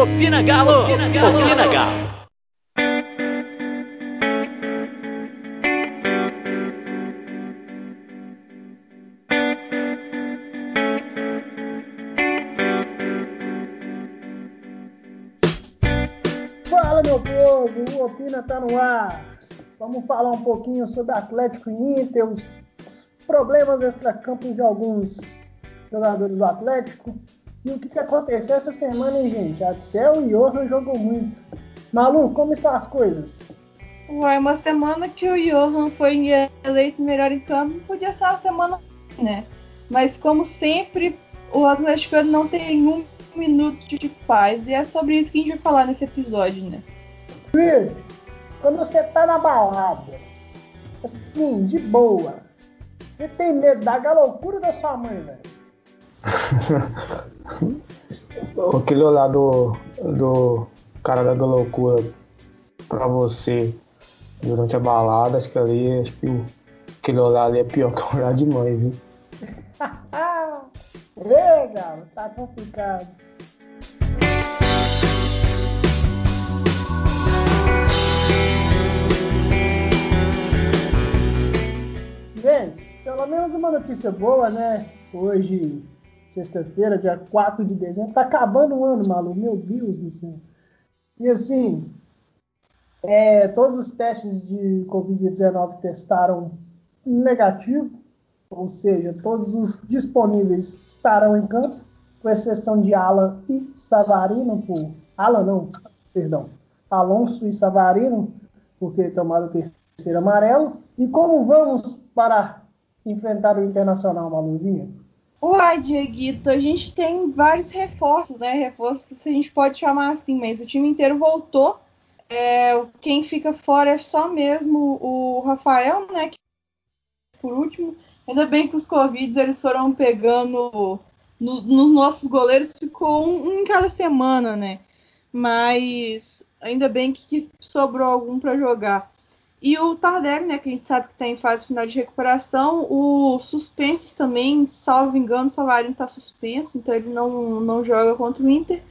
Opina Galo! Opina Galo! Opina Galo! Fala meu povo, o Opina tá no ar. Vamos falar um pouquinho sobre Atlético e Inter, os, os problemas extracampos de alguns jogadores do Atlético. E o que, que aconteceu essa semana, hein, gente? Até o Johan jogou muito. Malu, como estão as coisas? Ué, uma semana que o Johan foi eleito melhor em campo, podia ser uma semana, né? Mas como sempre, o Atlético não tem um minuto de paz. E é sobre isso que a gente vai falar nesse episódio, né? Felipe, quando você tá na balada, assim, de boa, você tem medo da loucura da sua mãe, velho? Aquele olhar do, do cara da loucura pra você durante a balada, acho que ali, acho que o, aquele olhar ali é pior que o olhar de mãe, viu? Legal, tá complicado. Gente, pelo menos uma notícia boa, né? Hoje, sexta-feira, dia 4 de dezembro, tá acabando o ano, maluco. Meu Deus do céu. E assim, é, todos os testes de Covid-19 testaram negativo, ou seja, todos os disponíveis estarão em campo, com exceção de Alan e Savarino, por Alan não, perdão, Alonso e Savarino, porque tomaram o terceiro amarelo. E como vamos para enfrentar o Internacional, Maluzinha? Uai, Dieguito, a gente tem vários reforços, né? Reforços que a gente pode chamar assim, mas o time inteiro voltou. É, quem fica fora é só mesmo o Rafael, né? Que, por último, ainda bem que os Covid eles foram pegando no, nos nossos goleiros, ficou um, um, em cada semana, né? Mas ainda bem que, que sobrou algum para jogar. E o Tardelli, né, que a gente sabe que está em fase final de recuperação, o suspenso também, salvo engano, o Savarino está suspenso, então ele não, não joga contra o Inter.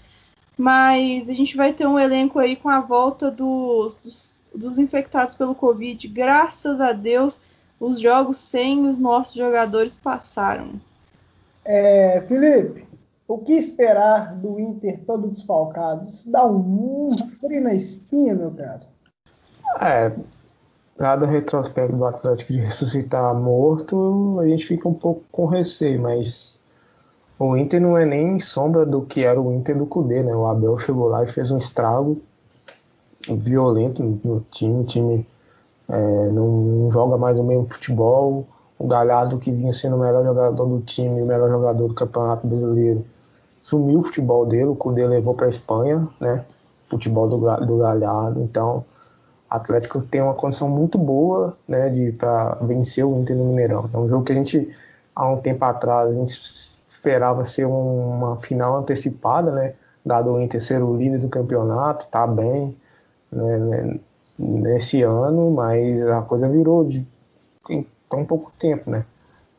Mas a gente vai ter um elenco aí com a volta dos, dos, dos infectados pelo Covid. Graças a Deus, os jogos sem os nossos jogadores passaram. É, Felipe, o que esperar do Inter todo desfalcado? Isso dá um, um frio na espinha, meu cara. É, nada retrospecto do Atlético de ressuscitar morto, a gente fica um pouco com receio, mas o Inter não é nem sombra do que era o Inter do Cudê, né? O Abel chegou lá e fez um estrago violento no time, o time é, não joga mais o mesmo futebol, o Galhardo que vinha sendo o melhor jogador do time, o melhor jogador do Campeonato Brasileiro, sumiu o futebol dele, o Cudê levou para a Espanha, né? Futebol do, do Galhardo, então Atlético tem uma condição muito boa né, de para vencer o Inter no Mineirão. É um jogo que a gente há um tempo atrás a gente esperava ser um, uma final antecipada, né? Dado o Inter ser o líder do campeonato, tá bem né, né, nesse ano, mas a coisa virou de em tão pouco tempo, né?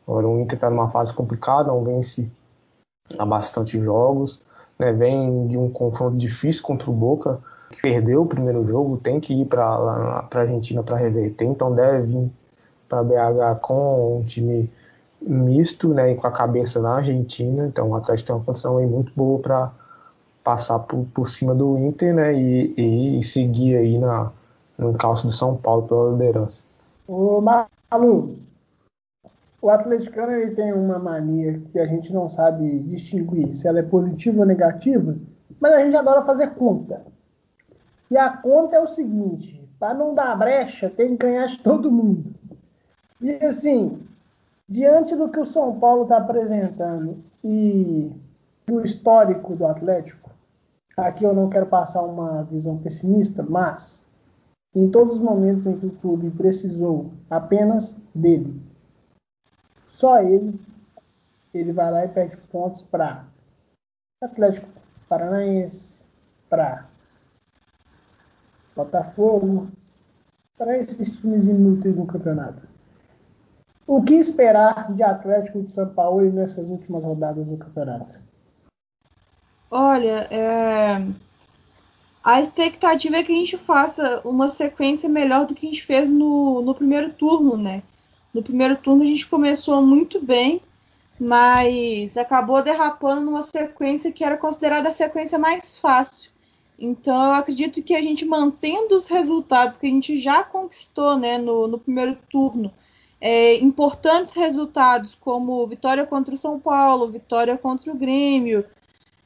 Agora o Inter está numa fase complicada, não vence há bastante jogos, né? Vem de um confronto difícil contra o Boca perdeu o primeiro jogo, tem que ir para a Argentina para reverter, então deve vir para BH com um time misto, né, e com a cabeça na Argentina, então o Atlético tem uma condição aí muito boa para passar por, por cima do Inter, né, e, e seguir aí na, no encalço do São Paulo pela liderança. Ô Malu, o atleticano ele tem uma mania que a gente não sabe distinguir se ela é positiva ou negativa, mas a gente adora fazer conta. E a conta é o seguinte: para não dar brecha, tem que ganhar de todo mundo. E assim, diante do que o São Paulo está apresentando e do histórico do Atlético, aqui eu não quero passar uma visão pessimista, mas em todos os momentos em que o clube precisou apenas dele, só ele, ele vai lá e pede pontos para Atlético Paranaense, para Botafogo, para esses times inúteis no campeonato. O que esperar de Atlético de São Paulo nessas últimas rodadas do campeonato? Olha, é... A expectativa é que a gente faça uma sequência melhor do que a gente fez no, no primeiro turno, né? No primeiro turno a gente começou muito bem, mas acabou derrapando numa sequência que era considerada a sequência mais fácil. Então eu acredito que a gente mantendo os resultados que a gente já conquistou né, no, no primeiro turno, é, importantes resultados como vitória contra o São Paulo, vitória contra o Grêmio,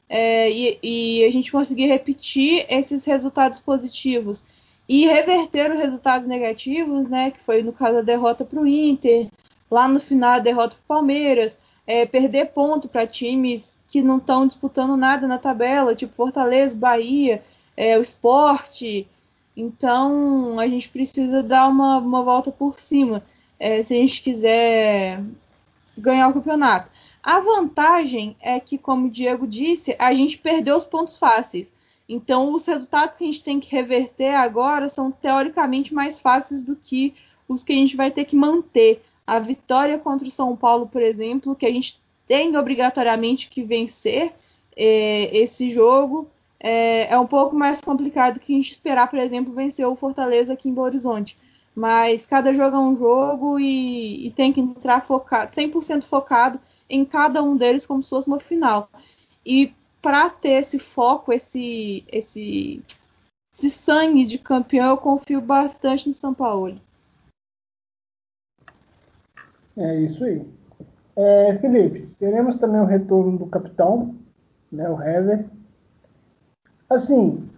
é, e, e, a gente conseguir repetir esses resultados positivos e reverter os resultados negativos, né, que foi no caso a derrota para o Inter, lá no final a derrota para o Palmeiras, é, perder ponto para times que não estão disputando nada na tabela, tipo Fortaleza, Bahia, é, o esporte. Então a gente precisa dar uma, uma volta por cima é, se a gente quiser ganhar o campeonato. A vantagem é que, como o Diego disse, a gente perdeu os pontos fáceis. Então, os resultados que a gente tem que reverter agora são teoricamente mais fáceis do que os que a gente vai ter que manter. A vitória contra o São Paulo, por exemplo, que a gente tem obrigatoriamente que vencer é, esse jogo, é, é, um pouco mais complicado que a gente esperar, por exemplo, vencer o Fortaleza aqui em Belo Horizonte. Mas cada jogo é um jogo e, e tem que entrar focado, 100% focado em cada um deles como se fosse uma final. E para ter esse foco, esse, esse, esse sangue de campeão, eu confio bastante no São Paulo. É isso aí. É, Felipe, teremos também o retorno do capitão, né, o Hever. Assim,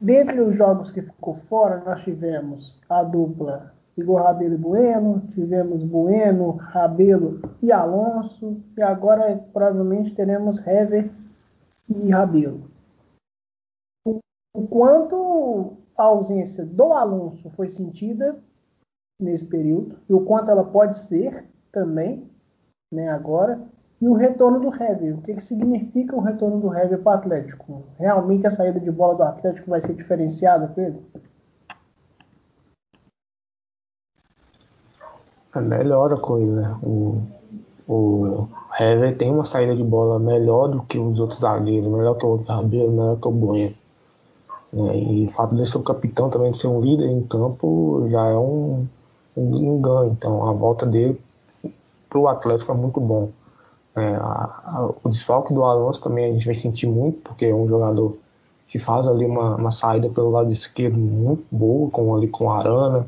dentre os jogos que ficou fora, nós tivemos a dupla Igor Rabelo e Bueno, tivemos Bueno, Rabelo e Alonso, e agora provavelmente teremos Hever e Rabelo. O quanto a ausência do Alonso foi sentida nesse período, e o quanto ela pode ser também, né, agora, e o retorno do Hever. O que, que significa o retorno do Hever para o Atlético? Realmente a saída de bola do Atlético vai ser diferenciada, Pedro? melhora a coisa. Né? O, o Hever tem uma saída de bola melhor do que os outros zagueiros, melhor que o Rabelo, melhor que o Bueno. Né? E o fato de ser o capitão também, de ser um líder em campo, já é um, um, um ganho. Então a volta dele para o Atlético é muito bom. É, a, a, o desfalque do Alonso também a gente vai sentir muito, porque é um jogador que faz ali uma, uma saída pelo lado esquerdo muito boa, com ali com Arana,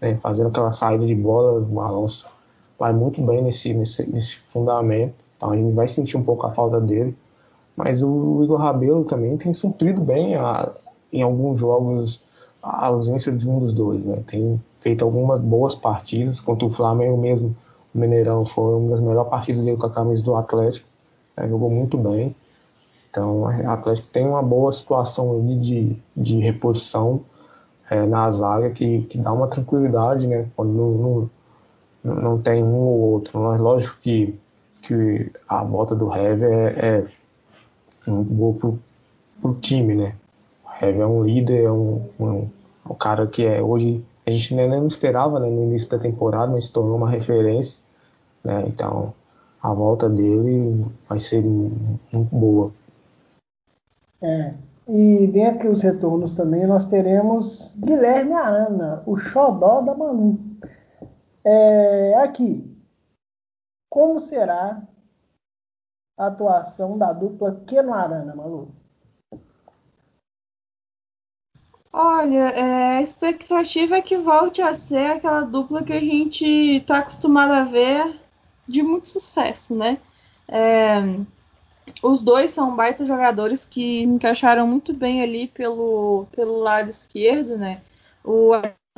né, fazendo aquela saída de bola, o Alonso vai muito bem nesse, nesse, nesse fundamento, então a gente vai sentir um pouco a falta dele, mas o Igor Rabelo também tem suprido bem a, em alguns jogos a ausência de um dos dois, né, tem feito algumas boas partidas, contra o Flamengo mesmo, Mineirão foi uma das melhores partidas dele com a camisa do Atlético, né, jogou muito bem, então o Atlético tem uma boa situação ali de, de reposição, é, na zaga que, que dá uma tranquilidade, né? Quando não, não, não tem um ou outro. Mas lógico que, que a volta do Hever é, é muito boa pro, pro time, né? O Hever é um líder, é um, um, um cara que é hoje a gente nem, nem esperava né, no início da temporada, mas se tornou uma referência, né? Então a volta dele vai ser muito boa. É, e dentre os retornos também nós teremos Guilherme Arana, o xodó da Manu. É, aqui, como será a atuação da dupla Keno Arana, Malu? Olha, é, a expectativa é que volte a ser aquela dupla que a gente está acostumado a ver de muito sucesso, né? É, os dois são baita jogadores que encaixaram muito bem ali pelo, pelo lado esquerdo, né? O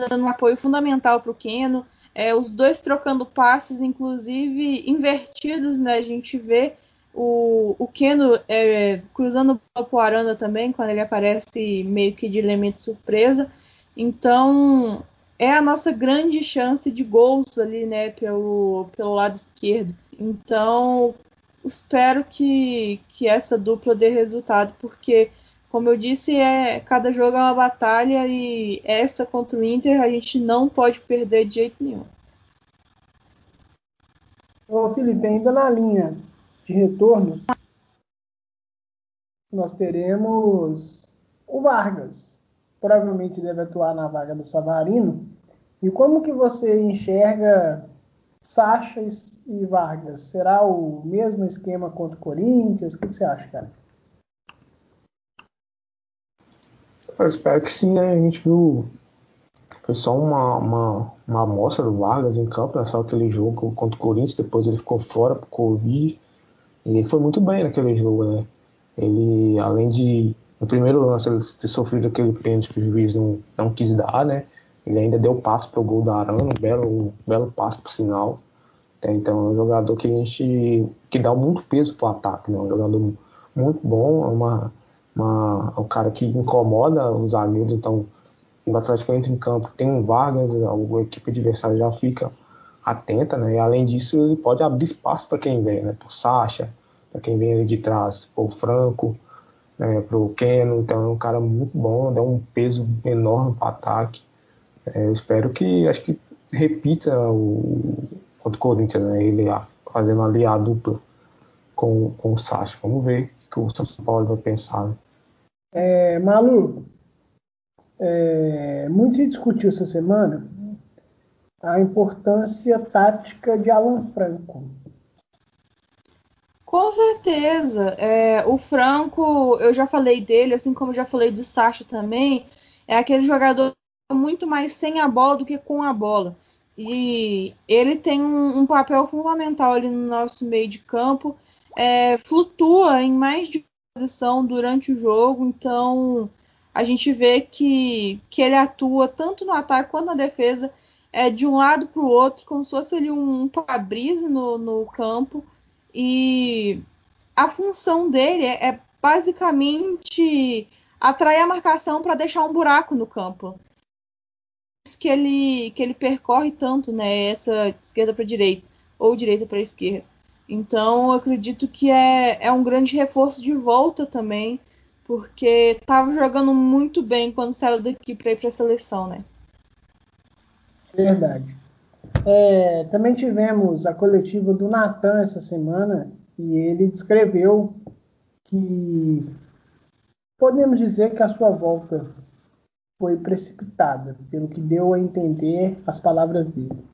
dando um apoio fundamental para o Keno, é, os dois trocando passes, inclusive invertidos, né? A gente vê o, o Keno é, cruzando o Aranda também, quando ele aparece meio que de elemento surpresa. Então, é a nossa grande chance de gols ali, né, pelo, pelo lado esquerdo. Então, espero que, que essa dupla dê resultado, porque, como eu disse, é, cada jogo é uma batalha e essa contra o Inter a gente não pode perder de jeito nenhum. Ô Felipe, ainda na linha de retornos, nós teremos o Vargas provavelmente deve atuar na vaga do Savarino. E como que você enxerga Sacha e Vargas? Será o mesmo esquema contra o Corinthians? O que você acha, cara? Eu espero que sim, né? A gente viu. Foi só uma, uma, uma amostra do Vargas em campo, né? só aquele jogo contra o Corinthians, depois ele ficou fora por Covid. E ele foi muito bem naquele jogo, né? Ele, além de, no primeiro lance, ele ter sofrido aquele pênalti que o juiz não, não quis dar, né? Ele ainda deu passo para o gol da Arana, um belo, um belo passo por sinal. É, então é um jogador que a gente que dá muito peso para o ataque, né? Um jogador muito bom, é uma, uma, um cara que incomoda os zagueiros, então o Atlético entra em campo, tem um Vargas, a equipe adversária já fica atenta, né? E além disso, ele pode abrir espaço para quem vem, né? Para o Sacha, para quem vem ali de trás, para o Franco, né? para o Keno. Então é um cara muito bom, dá um peso enorme para o ataque. É, eu espero que, acho que repita o contra o Corinthians, né? Ele fazendo ali a dupla com, com o Sacha. Vamos ver o que o São Paulo vai pensar. Né? É, Malu, é, muito se discutiu essa semana a importância tática de Alan Franco. Com certeza. É, o Franco, eu já falei dele, assim como já falei do Sacha também, é aquele jogador muito mais sem a bola do que com a bola. E ele tem um, um papel fundamental ali no nosso meio de campo, é, flutua em mais de posição durante o jogo, então a gente vê que, que ele atua tanto no ataque quanto na defesa, é, de um lado para o outro, como se fosse ali um, um no, no campo. E a função dele é, é basicamente atrair a marcação para deixar um buraco no campo que ele, que ele percorre tanto, né? Essa esquerda para direita ou direita para esquerda. Então, eu acredito que é, é um grande reforço de volta também, porque estava jogando muito bem quando saiu daqui para ir para a seleção, né? Verdade. É, também tivemos a coletiva do Natan essa semana e ele descreveu que podemos dizer que a sua volta foi precipitada, pelo que deu a entender as palavras dele.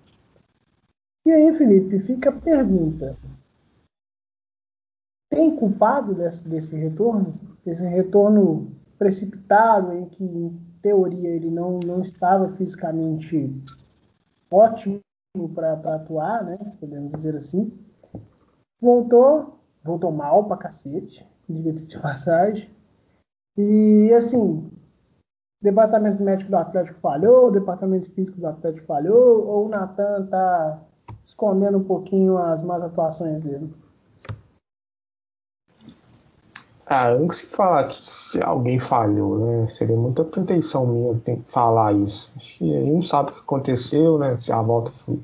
E aí, Felipe, fica a pergunta: tem culpado desse, desse retorno? Esse retorno precipitado, em que, em teoria, ele não, não estava fisicamente ótimo para atuar, né? Podemos dizer assim. Voltou, voltou mal pra cacete, diga-se de passagem. E assim, departamento médico do Atlético falhou, departamento físico do Atlético falhou, ou o Natan está escondendo um pouquinho as más atuações dele? Ah, não consigo falar que se alguém falhou, né? Seria muita pretensão minha falar isso. Acho que a gente não sabe o que aconteceu, né? Se a volta foi,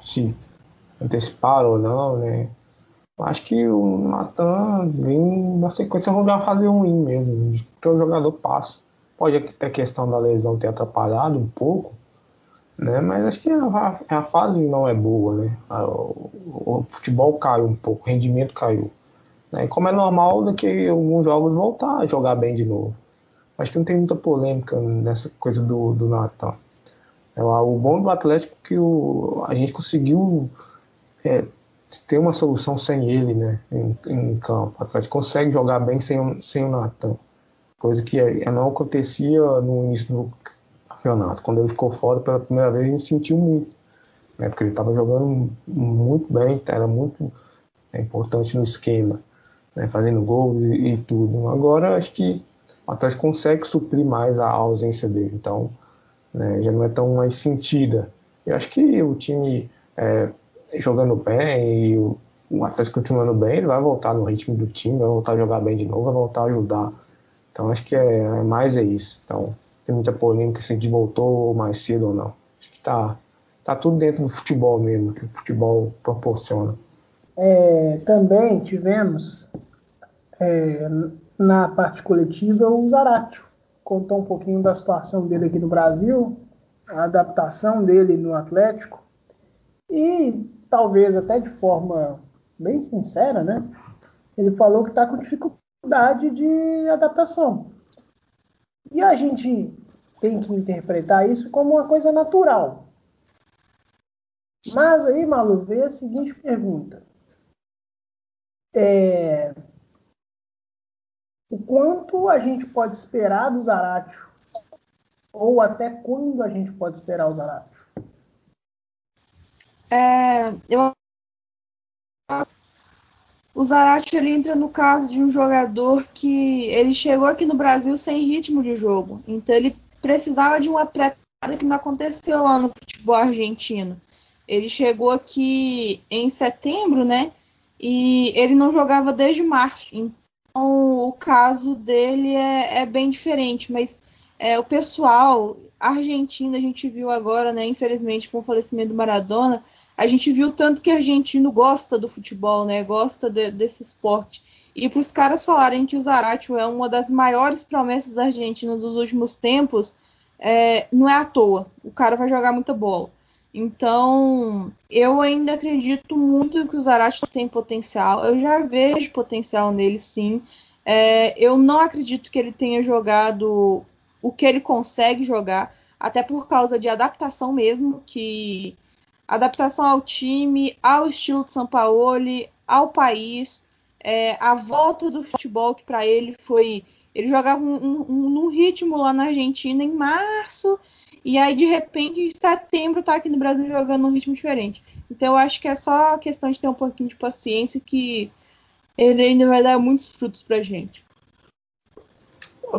se anteciparam ou não, né? Acho que o Natan vem na sequência de uma fase ruim mesmo, que o jogador passa. Pode ter a questão da lesão ter atrapalhado um pouco, né? Mas acho que a, a fase não é boa, né? O, o, futebol caiu um pouco, o rendimento caiu. Né? Como é normal daqui a alguns jogos voltar a jogar bem de novo. Acho que não tem muita polêmica nessa coisa do, do Natal. É, o bom do Atlético é que o, a gente conseguiu é, ter uma solução sem ele né, em, em, campo. O Atlético consegue jogar bem sem, sem o Natan coisa que não acontecia no início do campeonato. Quando ele ficou fora pela primeira vez, a gente sentiu muito, né? porque ele estava jogando muito bem, era muito é, importante no esquema, né? fazendo gol e, e, tudo. Agora acho que o Atlético consegue suprir mais a ausência dele, então né? já não é tão mais sentida. Eu acho que o time é, jogando bem e o, o Atlético continuando bem, ele vai voltar no ritmo do time, vai voltar a jogar bem de novo, vai voltar a ajudar então acho que é, é mais é isso. Então tem muita polêmica se a voltou mais cedo ou não. Acho que tá, tá tudo dentro do futebol mesmo, que o futebol proporciona. É, também tivemos é, na parte coletiva o Zaratio. Contou um pouquinho da situação dele aqui no Brasil, a adaptação dele no Atlético e talvez até de forma bem sincera, né? Ele falou que está com dificuldade de adaptação. E a gente tem que interpretar isso como uma coisa natural. Mas aí, Malu, vem a seguinte pergunta. É... O quanto a gente pode esperar do Zaratio? Ou até quando a gente pode esperar o Zaratio? É, eu o Zarate ele entra no caso de um jogador que ele chegou aqui no Brasil sem ritmo de jogo. Então ele precisava de uma preparada que não aconteceu lá no futebol argentino. Ele chegou aqui em setembro, né? E ele não jogava desde março. Então o caso dele é, é bem diferente. Mas é, o pessoal argentino, a gente viu agora, né? Infelizmente, com o falecimento do Maradona, a gente viu tanto que argentino gosta do futebol, né? Gosta de, desse esporte. E para os caras falarem que o Zaratio é uma das maiores promessas argentinas dos últimos tempos, é, não é à toa. O cara vai jogar muita bola. Então, eu ainda acredito muito que o Zaratio tem potencial. Eu já vejo potencial nele, sim. É, eu não acredito que ele tenha jogado o que ele consegue jogar, até por causa de adaptação mesmo, que adaptação ao time, ao estilo de São Paulo, ao país, é, a volta do futebol que para ele foi. Ele jogava um, um, num ritmo lá na Argentina em março, e aí de repente em setembro tá aqui no Brasil jogando num ritmo diferente. Então eu acho que é só questão de ter um pouquinho de paciência que ele ainda vai dar muitos frutos pra gente.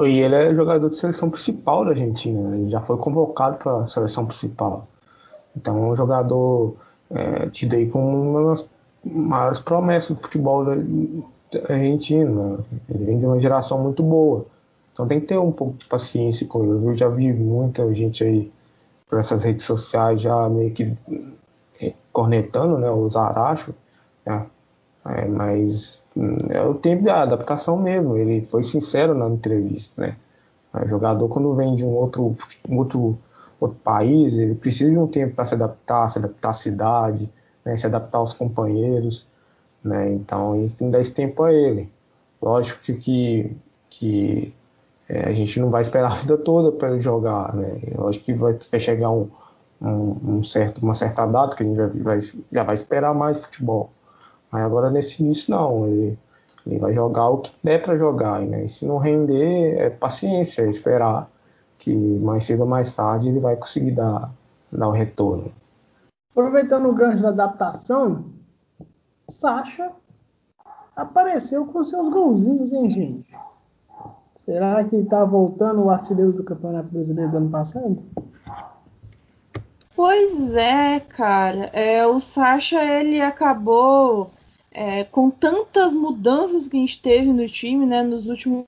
E ele é jogador de seleção principal da Argentina, ele já foi convocado para a seleção principal. Então é um jogador é, tido aí como uma das maiores promessas do futebol argentino. Né? Ele vem de uma geração muito boa. Então tem que ter um pouco de paciência com ele. Eu já vi muita gente aí por essas redes sociais já meio que é, cornetando né, os Aracho, né? é, mas hum, é o tempo de adaptação mesmo. Ele foi sincero na entrevista. Né? O jogador, quando vem de um outro, um outro outro país, ele precisa de um tempo para se adaptar, se adaptar à cidade, né, se adaptar aos companheiros, né, então não dá esse tempo a ele. Lógico que, que, que é, a gente não vai esperar a vida toda para ele jogar, né, lógico que vai, vai chegar um, um, um, certo, uma certa data que a gente já vai, já vai esperar mais futebol. Mas agora nesse início não, ele, ele vai jogar o que der para jogar, né, e se não render, é paciência, é esperar que mais cedo ou mais tarde ele vai conseguir dar, dar o retorno. Aproveitando o gancho da adaptação, Sacha apareceu com seus golzinhos, hein, gente? Será que está voltando o artilheiro do Campeonato Brasileiro do ano passado? Pois é, cara. É, o Sacha ele acabou é, com tantas mudanças que a gente teve no time, né, nos últimos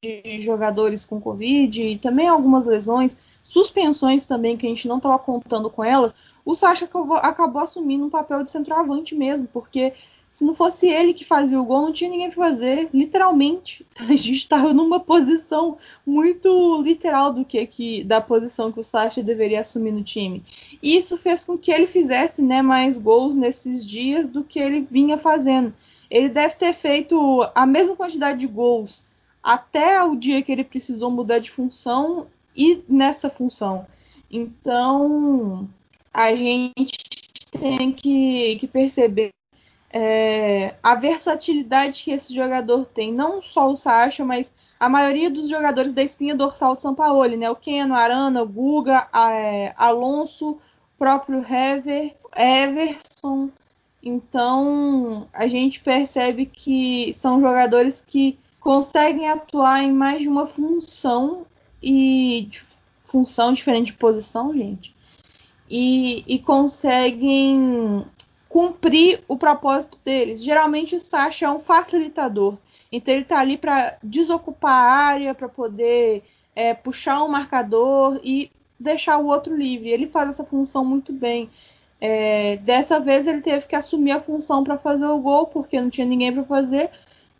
de jogadores com Covid e também algumas lesões, suspensões também que a gente não estava contando com elas, o Sacha acabou, acabou, assumindo um papel de centroavante mesmo, porque se não fosse ele que fazia o gol, não tinha ninguém para fazer, literalmente. A gente estava numa posição muito literal do que, que da posição que o Sacha deveria assumir no time. E isso fez com que ele fizesse né, mais gols nesses dias do que ele vinha fazendo. Ele deve ter feito a mesma quantidade de gols até o dia que ele precisou mudar de função e nessa função. Então, a gente tem que, que perceber é, a versatilidade que esse jogador tem. Não só o Sacha, mas a maioria dos jogadores da espinha dorsal de São Paulo, né? O Keno, Arana, o Guga, a, é, Alonso, próprio Hever, Everson. Então, a gente percebe que são jogadores que conseguem atuar em mais de uma função e função diferente de posição, gente, e, e conseguem cumprir o propósito deles. Geralmente o Sasha é um facilitador, então ele está ali para desocupar a área, para poder é, puxar um marcador e deixar o outro livre. Ele faz essa função muito bem. É, dessa vez ele teve que assumir a função para fazer o gol, porque não tinha ninguém para fazer.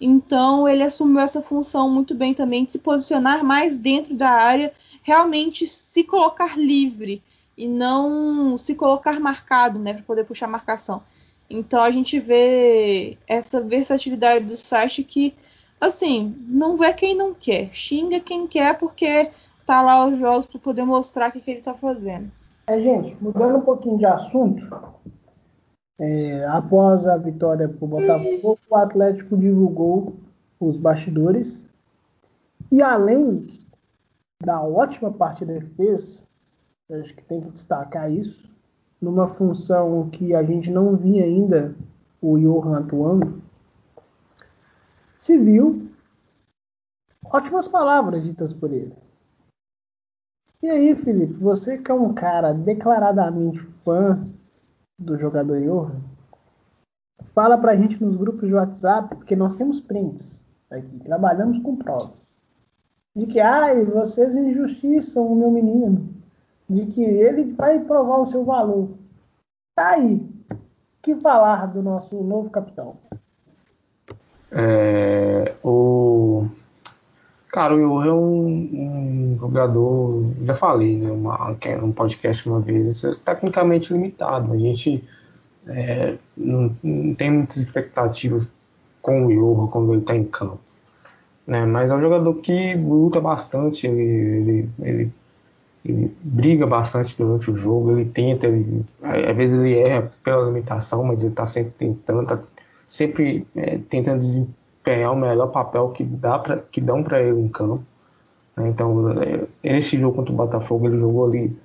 Então ele assumiu essa função muito bem também de se posicionar mais dentro da área, realmente se colocar livre e não se colocar marcado, né, para poder puxar marcação. Então a gente vê essa versatilidade do Sacha que assim, não vê quem não quer, xinga quem quer porque tá lá os jogos para poder mostrar o que, que ele tá fazendo. É, gente, mudando um pouquinho de assunto, é, após a vitória pro Botafogo, o Atlético divulgou os bastidores e além da ótima partida que fez, acho que tem que destacar isso, numa função que a gente não via ainda o Johan atuando, se viu ótimas palavras ditas por ele. E aí, Felipe, você que é um cara declaradamente fã do jogador Johan, fala pra gente nos grupos de WhatsApp, porque nós temos prints aqui, trabalhamos com prova. De que, ai, vocês injustiçam o meu menino. De que ele vai provar o seu valor. Tá aí. Que falar do nosso novo capitão? É, o cara, o Johan é um, um, jogador, já falei, né, uma, um podcast uma vez, é tecnicamente limitado. A gente é, não, não, tem muitas expectativas com o Johan quando ele está em campo. Né, mas é um jogador que luta bastante, ele, ele, ele, ele, briga bastante durante o jogo, ele tenta, ele, às vezes ele erra pela limitação, mas ele está sempre tentando, tá sempre é, tentando desempenhar o melhor papel que, dá pra, que dão para ele em campo. Né? Então, é, nesse jogo contra o Botafogo, ele jogou ali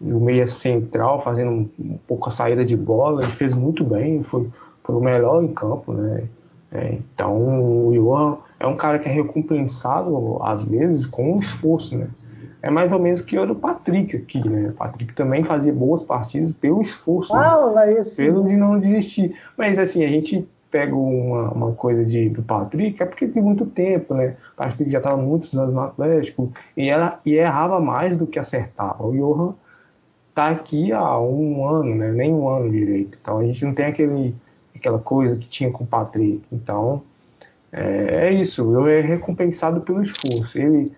no meia central, fazendo um, pouco a saída de bola, ele fez muito bem, foi, foi o melhor em campo. Né? É, então, o Johan é um cara que é recompensado, às vezes, com um esforço. Né? É mais ou menos que o do Patrick aqui, né? O Patrick também fazia boas partidas pelo esforço, Fala né? esse... pelo de não desistir. Mas assim, a gente pega uma, uma coisa de, do Patrick, é porque tem muito tempo, né? O Patrick já estava muitos anos no Atlético e, ela, e errava mais do que acertava. O Johan tá aqui há um ano, né? Nem um ano direito. Então a gente não tem aquele, aquela coisa que tinha com o Patrick. Então é, é isso, eu é recompensado pelo esforço. Ele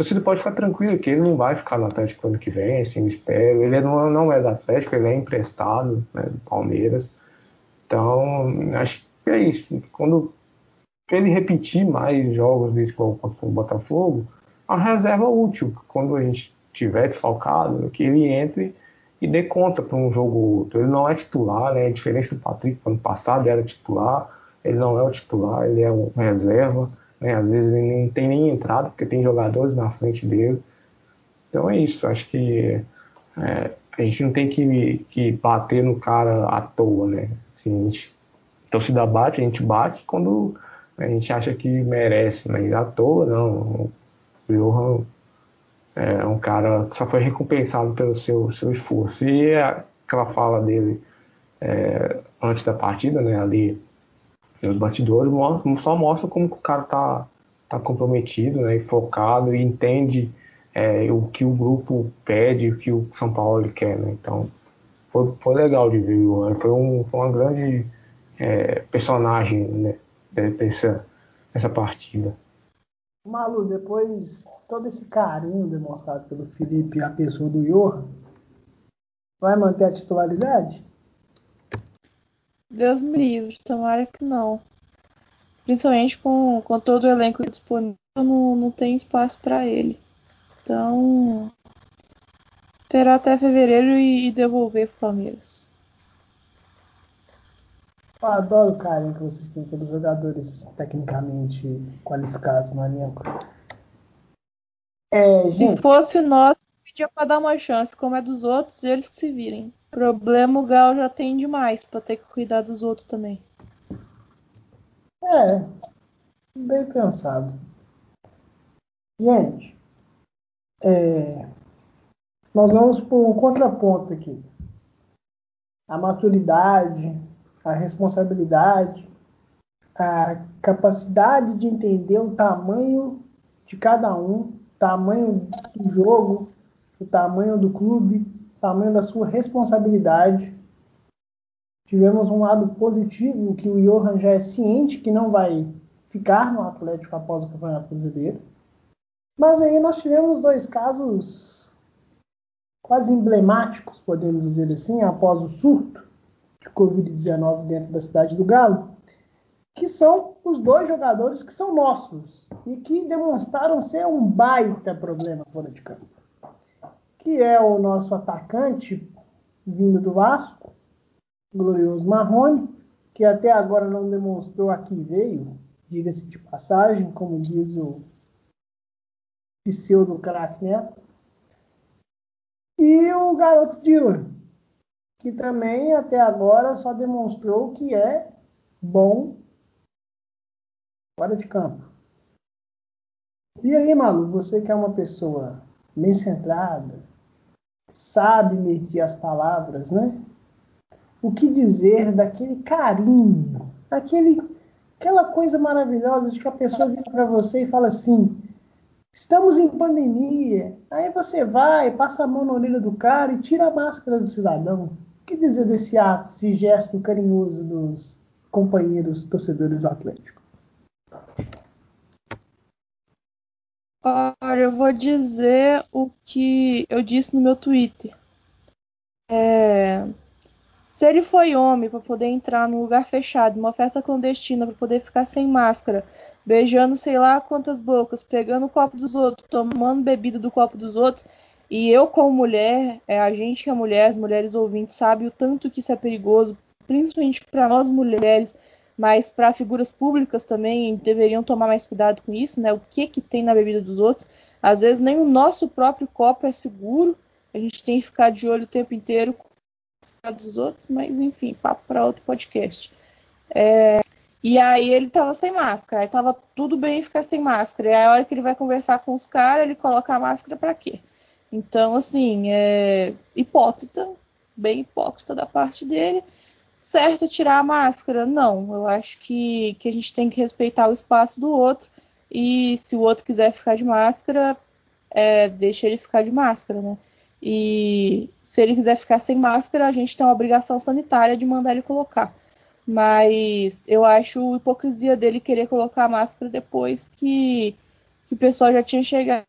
torcida pode ficar tranquila que ele não vai ficar no Atlético ano que vem, assim, espero. Ele não, não é do Atlético, ele é emprestado né, do Palmeiras. Então, acho que é isso. Quando ele repetir mais jogos desse contra o Botafogo, a reserva útil, quando a gente tiver desfalcado, que ele entre e dê conta para um jogo ou outro. Ele não é titular, né? É diferente do Patrick, ano passado era titular, ele não é o titular, ele é um reserva. Né? Às vezes ele não tem nem entrada, porque tem jogadores na frente dele. Então é isso, acho que é, a gente não tem que, que bater no cara à toa, né? Assim, a gente, torcida bate, a gente bate quando a gente acha que merece, mas à toa não. O Johan é um cara que só foi recompensado pelo seu, seu esforço. E aquela fala dele é, antes da partida, né, ali os bastidores só mostra como o cara tá, tá comprometido né, e focado e entende é, o que o grupo pede, o que o São Paulo quer. Né? Então, foi, foi legal de ver o Johan. Foi, um, foi uma grande é, personagem né, dessa, dessa partida. Malu, depois de todo esse carinho demonstrado pelo Felipe a pessoa do Johan, vai manter a titularidade? Deus me livre, tomara que não. Principalmente com, com todo o elenco disponível, não, não tem espaço para ele. Então, esperar até fevereiro e, e devolver pro Palmeiras. Eu adoro o carinho que vocês têm pelos jogadores tecnicamente qualificados no elenco. É, gente... Se fosse nós, pedia para dar uma chance. Como é dos outros, eles que se virem. Problema o Gal já tem demais para ter que cuidar dos outros também. É, bem pensado. Gente, é, nós vamos por um contraponto aqui. A maturidade, a responsabilidade, a capacidade de entender o tamanho de cada um, tamanho do jogo, o tamanho do clube, tamanho da sua responsabilidade. Tivemos um lado positivo, que o Johan já é ciente que não vai ficar no Atlético após o Campeonato Brasileiro. Mas aí nós tivemos dois casos quase emblemáticos, podemos dizer assim, após o surto de Covid-19 dentro da cidade do Galo, que são os dois jogadores que são nossos e que demonstraram ser um baita problema fora de campo. Que é o nosso atacante vindo do Vasco, glorioso Marrone, que até agora não demonstrou a que veio, diga-se de passagem, como diz o pseudo craque Neto. E o garoto Dylan, que também até agora só demonstrou que é bom fora de campo. E aí, Malu, você que é uma pessoa bem centrada, sabe medir as palavras, né? O que dizer daquele carinho, aquele, aquela coisa maravilhosa de que a pessoa vira para você e fala assim: estamos em pandemia. Aí você vai, passa a mão na orelha do cara e tira a máscara do cidadão. O que dizer desse ato, esse gesto carinhoso dos companheiros torcedores do Atlético? Olha, eu vou dizer o que eu disse no meu Twitter. É... Se ele foi homem para poder entrar num lugar fechado, numa festa clandestina, para poder ficar sem máscara, beijando sei lá quantas bocas, pegando o copo dos outros, tomando bebida do copo dos outros, e eu, como mulher, é a gente que é mulher, as mulheres ouvintes, sabe o tanto que isso é perigoso, principalmente para nós mulheres, mas para figuras públicas também deveriam tomar mais cuidado com isso, né? O que que tem na bebida dos outros? Às vezes nem o nosso próprio copo é seguro, a gente tem que ficar de olho o tempo inteiro com dos outros, mas enfim, papo para outro podcast. É, e aí ele tava sem máscara, aí tava tudo bem ficar sem máscara. E aí a hora que ele vai conversar com os caras, ele coloca a máscara para quê? Então, assim, é hipócrita, bem hipócrita da parte dele certo tirar a máscara. Não, eu acho que, que a gente tem que respeitar o espaço do outro. E se o outro quiser ficar de máscara, é, deixa ele ficar de máscara, né? E se ele quiser ficar sem máscara, a gente tem uma obrigação sanitária de mandar ele colocar. Mas eu acho hipocrisia dele querer colocar a máscara depois que, que o pessoal já tinha chegado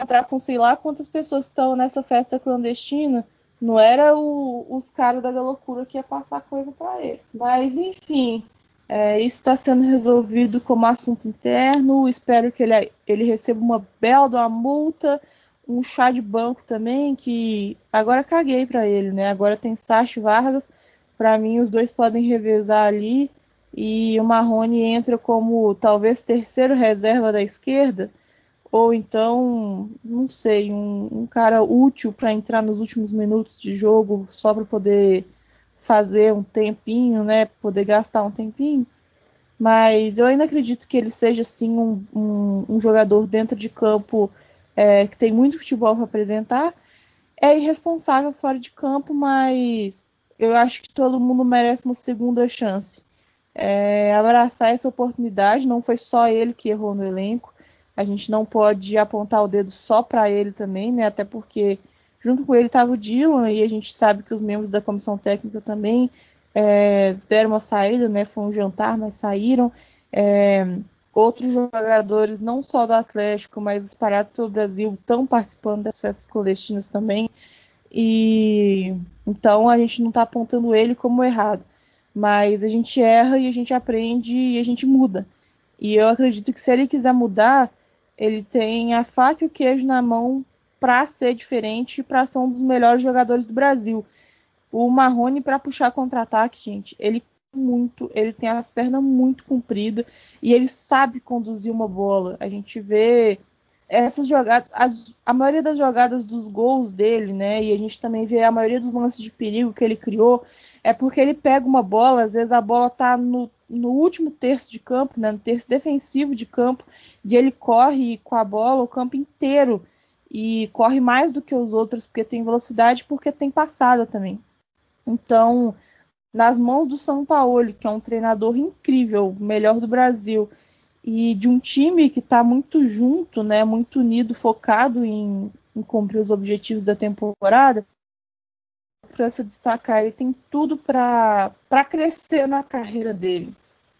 entrar com sei lá quantas pessoas estão nessa festa clandestina não era o, os caras da loucura que ia passar coisa para ele. Mas, enfim, é, isso está sendo resolvido como assunto interno. Espero que ele, ele receba uma bela uma multa, um chá de banco também, que agora caguei para ele, né? Agora tem Sacha Vargas. Para mim, os dois podem revezar ali. E o Marrone entra como talvez terceiro reserva da esquerda ou então, não sei, um, um cara útil para entrar nos últimos minutos de jogo só para poder fazer um tempinho, né? Poder gastar um tempinho. Mas eu ainda acredito que ele seja sim um, um, um jogador dentro de campo é, que tem muito futebol para apresentar. É irresponsável fora de campo, mas eu acho que todo mundo merece uma segunda chance. É, abraçar essa oportunidade, não foi só ele que errou no elenco. A gente não pode apontar o dedo só para ele também, né? Até porque junto com ele estava o Dylan e a gente sabe que os membros da comissão técnica também é, deram uma saída, né? Foi um jantar, mas saíram. É, outros jogadores, não só do Atlético, mas espalhados pelo Brasil, estão participando das festas clandestinas também. E então a gente não está apontando ele como errado, mas a gente erra e a gente aprende e a gente muda. E eu acredito que se ele quiser mudar, ele tem a faca e o queijo na mão para ser diferente e para ser um dos melhores jogadores do Brasil. O Marrone para puxar contra-ataque, gente, ele muito, ele tem as pernas muito compridas e ele sabe conduzir uma bola. A gente vê essas jogadas, as, a maioria das jogadas dos gols dele, né? E a gente também vê a maioria dos lances de perigo que ele criou, é porque ele pega uma bola, às vezes a bola tá no no último terço de campo, né, no terço defensivo de campo, ele corre com a bola o campo inteiro e corre mais do que os outros porque tem velocidade, porque tem passada também. Então, nas mãos do São Paulo, que é um treinador incrível, melhor do Brasil, e de um time que está muito junto, né, muito unido, focado em, em cumprir os objetivos da temporada, para se destacar, ele tem tudo para crescer na carreira dele.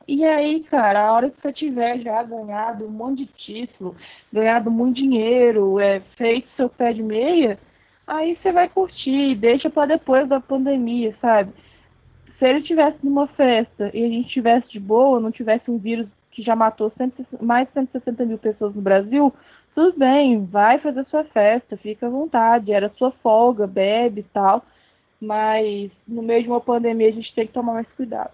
E aí, cara, a hora que você tiver já ganhado um monte de título, ganhado muito dinheiro, é, feito seu pé de meia, aí você vai curtir, deixa para depois da pandemia, sabe? se ele tivesse numa festa e a gente tivesse de boa, não tivesse um vírus que já matou 100, mais de 160 mil pessoas no Brasil, tudo bem, vai fazer sua festa, fica à vontade, era sua folga, bebe e tal. Mas no meio de uma pandemia a gente tem que tomar mais cuidado.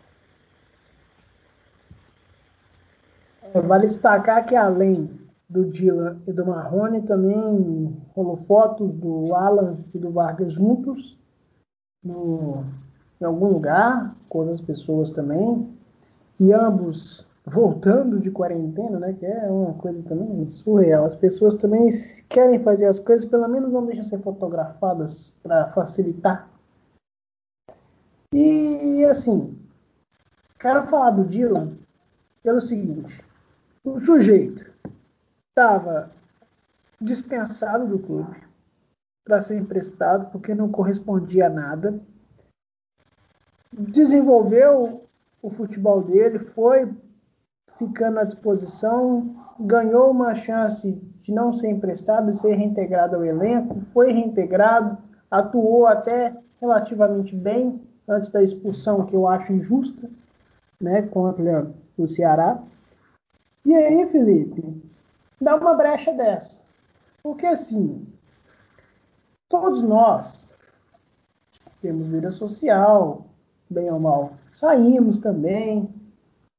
É, vale destacar que além do Dylan e do Marrone, também rolou fotos do Alan e do Vargas juntos no, em algum lugar, com outras pessoas também, e ambos voltando de quarentena, né, que é uma coisa também surreal. As pessoas também querem fazer as coisas, pelo menos não deixam ser fotografadas para facilitar. E assim, quero falar do Dylan pelo seguinte: o sujeito estava dispensado do clube para ser emprestado porque não correspondia a nada. Desenvolveu o futebol dele, foi ficando à disposição, ganhou uma chance de não ser emprestado e ser reintegrado ao elenco, foi reintegrado, atuou até relativamente bem antes da expulsão, que eu acho injusta, né, contra o Ceará. E aí, Felipe, dá uma brecha dessa. Porque assim, todos nós temos vida social, bem ou mal. Saímos também,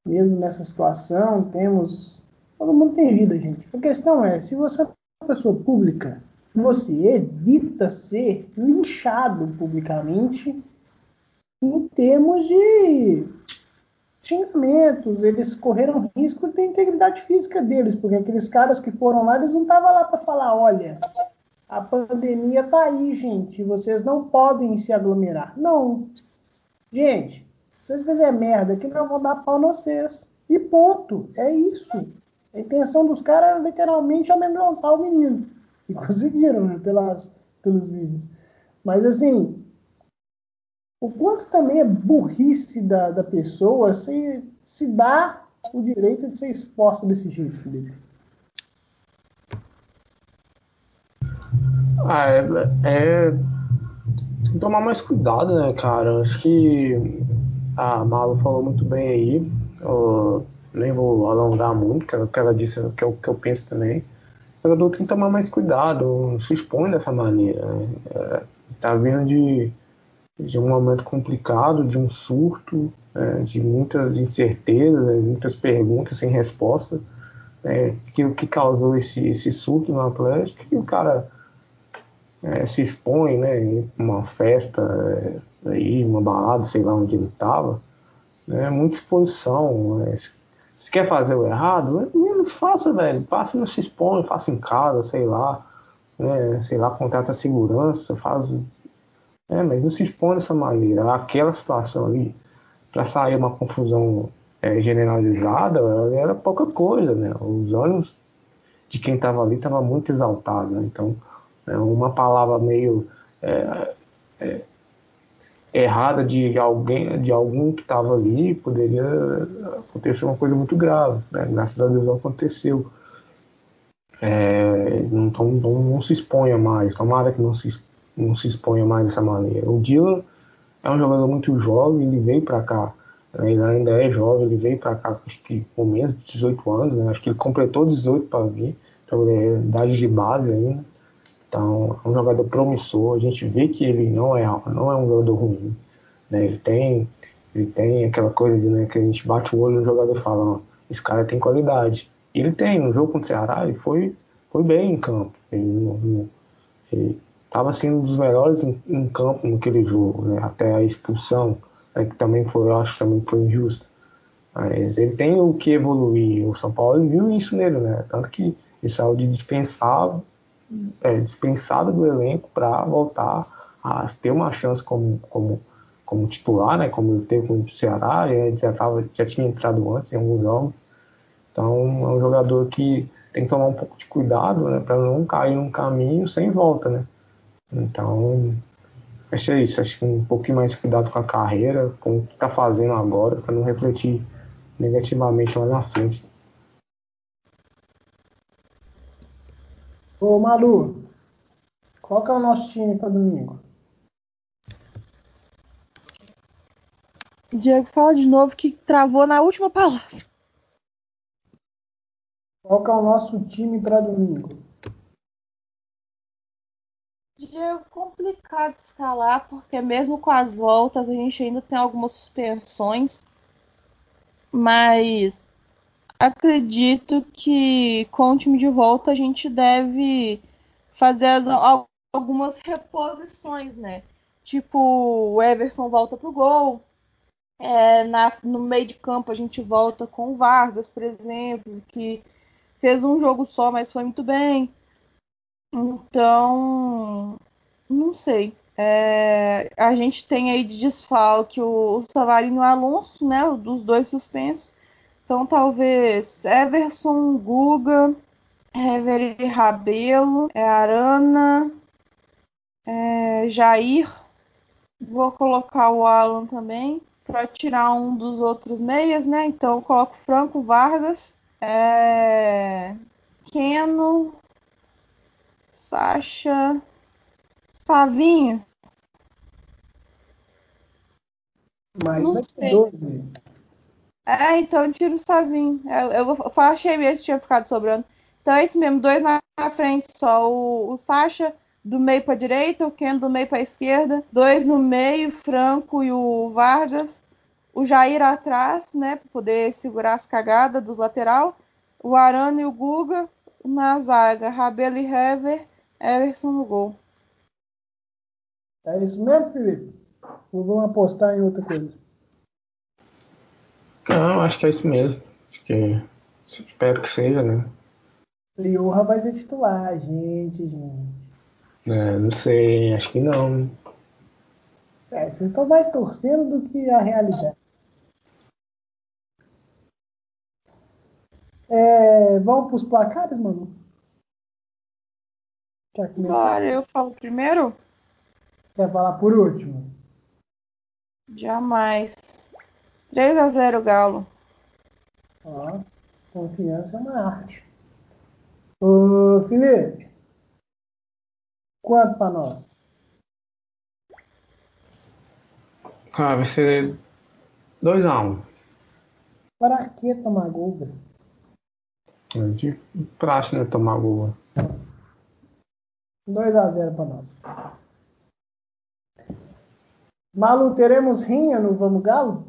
mesmo nessa situação, temos. Todo mundo tem vida, gente. A questão é, se você é uma pessoa pública, você evita ser linchado publicamente em termos de xingamentos, eles correram risco da integridade física deles, porque aqueles caras que foram lá, eles não estavam lá para falar, olha, a pandemia tá aí, gente, vocês não podem se aglomerar. Não. Gente, se vocês fizerem merda aqui, não vou dar pau em vocês. E ponto. É isso. A intenção dos caras era literalmente amedrontar o menino. E conseguiram, né, pelas, pelos vídeos. Mas assim, o quanto também é burrice da, da pessoa se, se dá o direito de ser exposta desse jeito, Felipe. Ah, é, é, tomar mais cuidado, né, cara? Acho que a Malu falou muito bem aí. Eu nem vou alongar muito, que é que ela disse, que é o que eu penso também. O jogador tem que tomar mais cuidado, não se expõe dessa maneira. Né? É, tá vindo de de um momento complicado, de um surto, é, de muitas incertezas, né, muitas perguntas sem resposta, é, que o que causou esse, esse surto no Atlético, que o cara é, se expõe, né, uma festa, é, aí, uma balada, sei lá onde ele estava, né, muita exposição, né, se quer fazer o errado, menos faça, velho, faça, não se expõe, faça em casa, sei lá, né, sei lá, contrata segurança, faz é, mas não se expõe dessa maneira. Aquela situação ali, para sair uma confusão é, generalizada, era pouca coisa, né? Os ânimos de quem estava ali estava muito exaltado, né? Então, é, uma palavra meio é, é, errada de alguém, de algum que estava ali, poderia acontecer uma coisa muito grave. Né? Graças a Deus não aconteceu. É, então, não, não, se exponha mais. Tomara que não se não se exponha mais dessa maneira. O Dylan é um jogador muito jovem, ele veio para cá, né, ele ainda é jovem, ele veio para cá acho que com menos de 18 anos, né, acho que ele completou 18 para vir, então ele é idade de base ainda. Então é um jogador promissor, a gente vê que ele não é, não é um jogador ruim. Né, ele tem ele tem aquela coisa de né, que a gente bate o olho no jogador e fala, esse cara tem qualidade. E ele tem, no jogo contra o Ceará, ele foi, foi bem em campo. Ele, ele, estava sendo um dos melhores em, em, campo naquele jogo, né? até a expulsão, né? que também foi, eu acho, também foi injusta. Mas ele tem o que evoluir. O São Paulo viu isso nele, né? Tanto que ele saiu de dispensado, é, dispensado do elenco para voltar a ter uma chance como, como, como titular, né? Como ele teve com o Ceará, ele já, tava, já tinha entrado antes em alguns jogos. Então é um jogador que tem que tomar um pouco de cuidado, né? Para não cair num caminho sem volta, né? Então, acho que é isso. Acho que um pouquinho mais de cuidado com a carreira, com o que está fazendo agora, para não refletir negativamente lá na frente. Ô Malu, qual que é o nosso time para domingo? Diego, fala de novo que travou na última palavra. Qual que é o nosso time para domingo? Diego, complicado escalar, porque mesmo com as voltas a gente ainda tem algumas suspensões. Mas acredito que com o time de volta a gente deve fazer as, algumas reposições, né? Tipo, o Everson volta pro gol. É, na, no meio de campo a gente volta com o Vargas, por exemplo, que fez um jogo só, mas foi muito bem. Então, não sei. É, a gente tem aí de desfalque o, o Savarino Alonso, né? Dos dois suspensos. Então, talvez Everson, Guga, Hever Rabelo, é, Arana, é, Jair. Vou colocar o Alan também para tirar um dos outros meias, né? Então, eu coloco Franco Vargas, é, Keno, Sacha, Savinho. Mas Não sei. ter 12. É, então eu tiro o Savinho. Eu, eu, eu achei mesmo que tinha ficado sobrando. Então é isso mesmo, dois na frente só. O, o Sacha do meio para direita, o Ken do meio para esquerda, dois no meio, Franco e o Vargas, o Jair atrás, né, para poder segurar as cagadas dos lateral, o Arano e o Guga na zaga, Rabelo e Hever, Everson no gol. É isso mesmo, Felipe? Ou vamos apostar em outra coisa? Não, acho que é isso mesmo. Acho que espero que seja, né? Liorra vai ser titular, gente, gente. É, não sei, acho que não. É, vocês estão mais torcendo do que a realidade. É, vamos para os placares, mano? Quer começar? Bora, eu falo primeiro? Quer falar por último? Jamais. 3 a 0 Galo. Ó, confiança na arte. Ô, Felipe, quanto para nós? Cara, vai ser 2x1. Para que tomar gol, velho? De praxe, né? Tomar gol. 2 a 0 para nós. Malu, teremos rinha no Vamos Galo?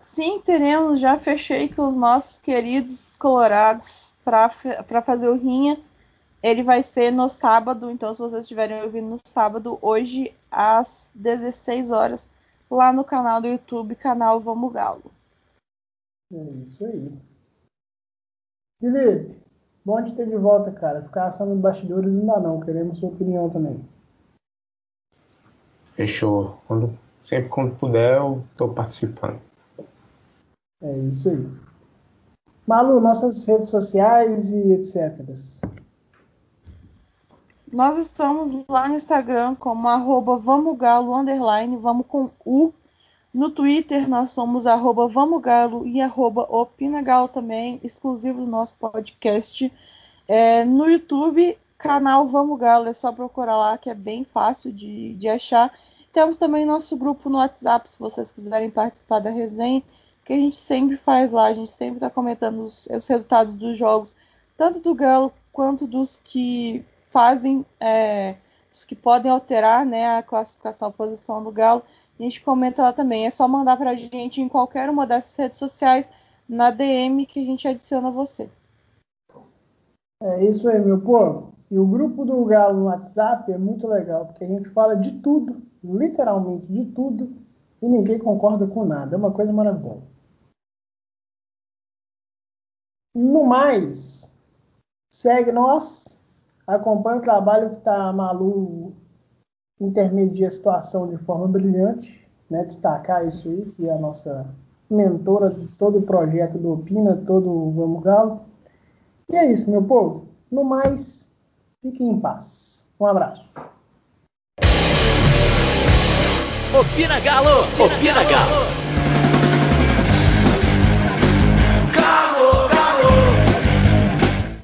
Sim, teremos. Já fechei com os nossos queridos colorados para fazer o Rinha. Ele vai ser no sábado, então se vocês estiverem ouvindo no sábado, hoje às 16 horas, lá no canal do YouTube, canal Vamos Galo. É isso aí. Felipe, bom te ter de volta, cara. Ficar só nos bastidores não dá não. Queremos sua opinião também. Fechou. Quando, sempre quando puder, eu tô participando. É isso aí. Malu, nossas redes sociais e etc. Nós estamos lá no Instagram como arroba vamogalo, underline, vamos com U. No Twitter nós somos arroba vamogalo e arroba opinagalo também, exclusivo do nosso podcast. É, no YouTube, canal Vamos Galo, é só procurar lá que é bem fácil de, de achar. Temos também nosso grupo no WhatsApp, se vocês quiserem participar da resenha, que a gente sempre faz lá, a gente sempre está comentando os, os resultados dos jogos, tanto do Galo quanto dos que fazem, é, dos que podem alterar né, a classificação, a posição do Galo. A gente comenta lá também. É só mandar para a gente em qualquer uma dessas redes sociais, na DM, que a gente adiciona você. É isso aí, meu povo. E o grupo do Galo no WhatsApp é muito legal, porque a gente fala de tudo, literalmente de tudo, e ninguém concorda com nada. É uma coisa maravilhosa. No mais, segue nós, acompanha o trabalho que está a Malu intermedia a situação de forma brilhante, né? destacar isso aí, que é a nossa mentora de todo o projeto do Opina, todo o Vamos Galo. E é isso, meu povo. No mais, fiquem em paz. Um abraço. Opina Galo! Opina Galo!